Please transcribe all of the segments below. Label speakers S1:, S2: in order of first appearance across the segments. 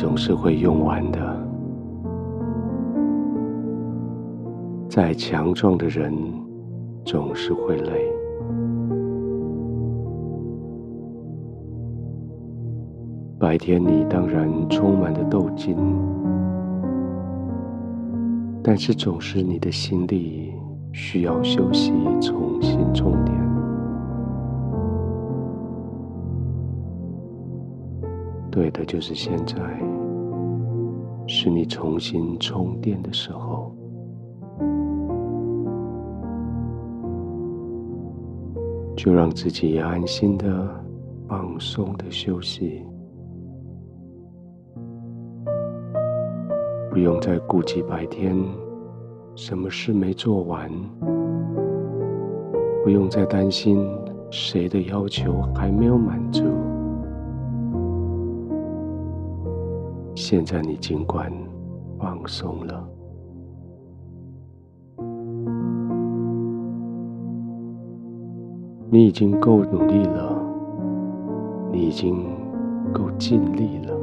S1: 总是会用完的。再强壮的人，总是会累。白天你当然充满了斗劲，但是总是你的心力需要休息，重新充电。对的，就是现在，是你重新充电的时候，就让自己安心的、放松的休息。不用再顾及白天什么事没做完，不用再担心谁的要求还没有满足。现在你尽管放松了，你已经够努力了，你已经够尽力了。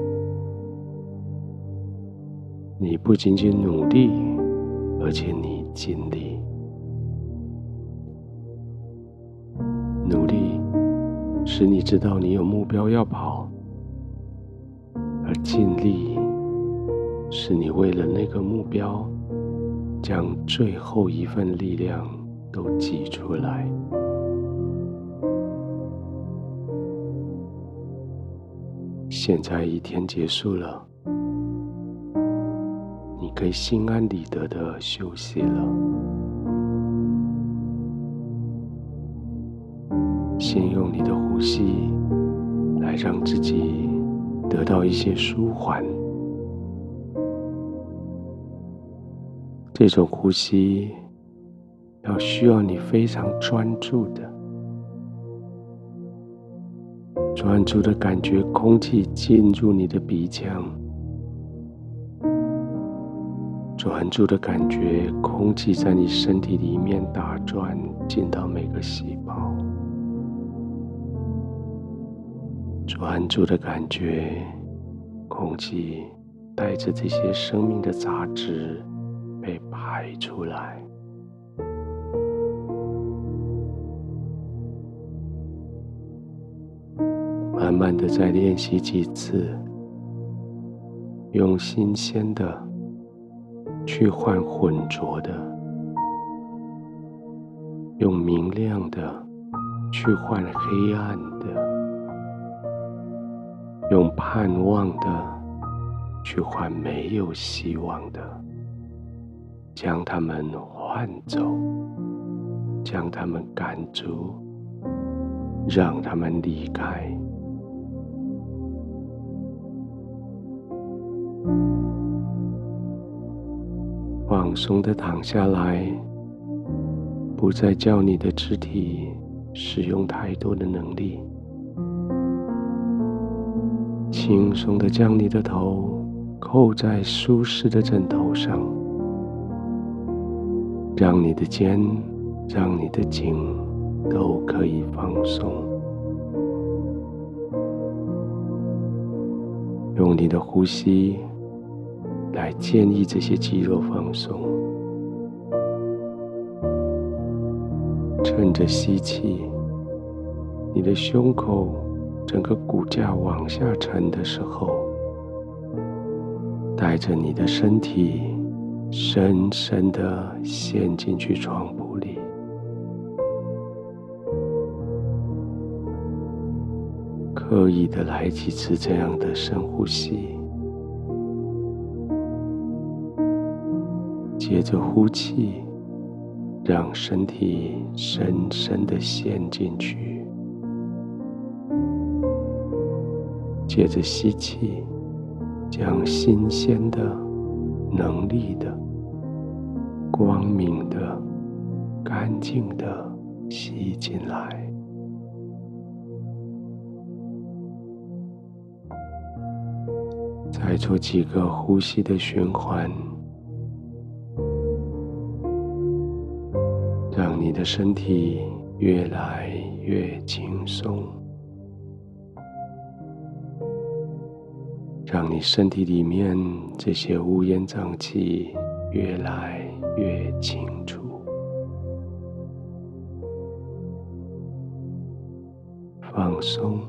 S1: 你不仅仅努力，而且你尽力。努力使你知道你有目标要跑，尽力是你为了那个目标，将最后一份力量都挤出来。现在一天结束了。你可以心安理得的休息了。先用你的呼吸来让自己得到一些舒缓。这种呼吸要需要你非常专注的，专注的感觉空气进入你的鼻腔。专注的感觉，空气在你身体里面打转，进到每个细胞。专注的感觉，空气带着这些生命的杂质被排出来。慢慢的再练习几次，用新鲜的。去换浑浊的，用明亮的去换黑暗的，用盼望的去换没有希望的，将他们换走，将他们赶逐，让他们离开。放松的躺下来，不再叫你的肢体使用太多的能力，轻松的将你的头扣在舒适的枕头上，让你的肩、让你的颈都可以放松，用你的呼吸。来建议这些肌肉放松，趁着吸气，你的胸口整个骨架往下沉的时候，带着你的身体深深的陷进去床铺里，刻意的来几次这样的深呼吸。接着呼气，让身体深深的陷进去。接着吸气，将新鲜的、能力的、光明的、干净的吸进来。再做几个呼吸的循环。让你的身体越来越轻松，让你身体里面这些乌烟瘴气越来越清楚。放松，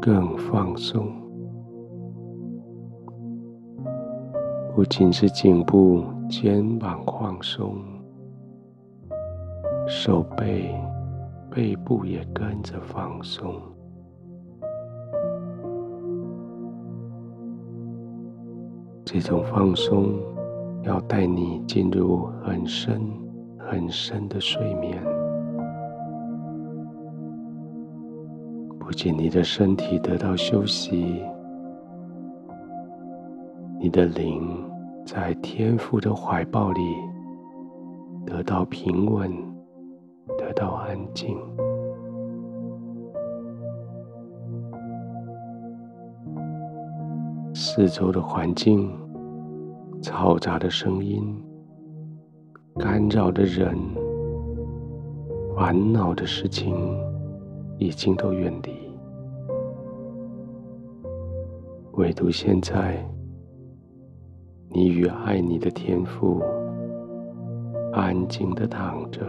S1: 更放松。不仅是颈部、肩膀放松，手背、背部也跟着放松。这种放松要带你进入很深很深的睡眠。不仅你的身体得到休息，你的灵在天父的怀抱里得到平稳，得到安静。四周的环境、嘈杂的声音、干扰的人、烦恼的事情，已经都远离，唯独现在，你与爱你的天父安静的躺着，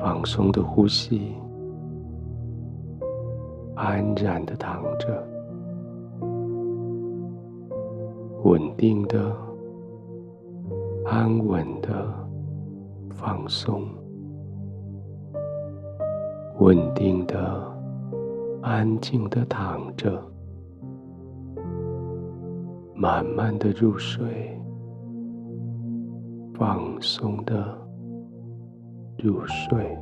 S1: 放松的呼吸，安然的躺着，稳定的、安稳的放松。稳定的、安静的躺着，慢慢的入睡，放松的入睡。